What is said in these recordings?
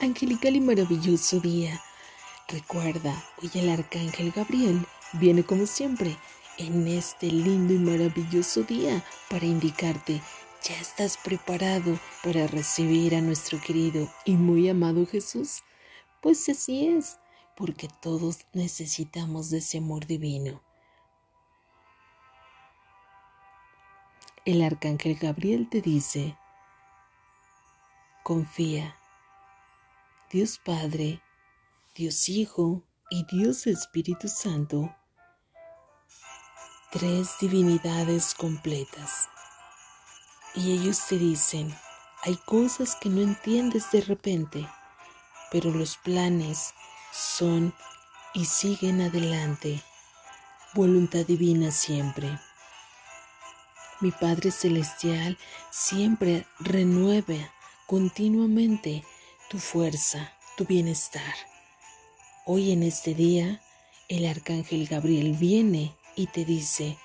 angelical y maravilloso día. Recuerda, hoy el arcángel Gabriel viene como siempre en este lindo y maravilloso día para indicarte, ¿ya estás preparado para recibir a nuestro querido y muy amado Jesús? Pues así es, porque todos necesitamos de ese amor divino. El arcángel Gabriel te dice, confía, Dios Padre, Dios Hijo y Dios Espíritu Santo, tres divinidades completas. Y ellos te dicen, hay cosas que no entiendes de repente, pero los planes son y siguen adelante. Voluntad divina siempre. Mi Padre Celestial siempre renueva continuamente tu fuerza, tu bienestar. Hoy en este día, el arcángel Gabriel viene y te dice,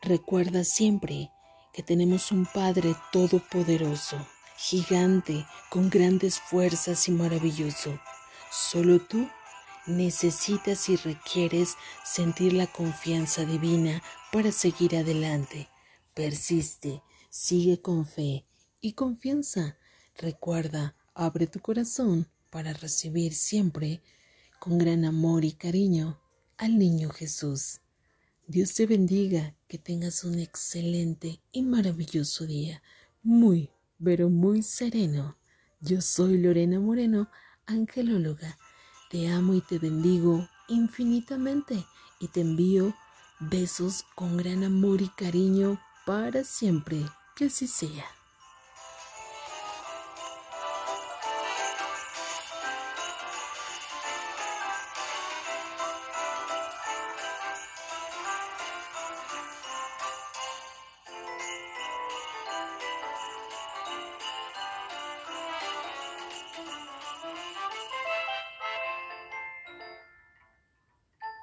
recuerda siempre que tenemos un Padre todopoderoso, gigante, con grandes fuerzas y maravilloso. Solo tú necesitas y requieres sentir la confianza divina para seguir adelante. Persiste, sigue con fe y confianza. Recuerda, Abre tu corazón para recibir siempre con gran amor y cariño al niño Jesús. Dios te bendiga, que tengas un excelente y maravilloso día, muy, pero muy sereno. Yo soy Lorena Moreno, angelóloga. Te amo y te bendigo infinitamente y te envío besos con gran amor y cariño para siempre. Que así sea.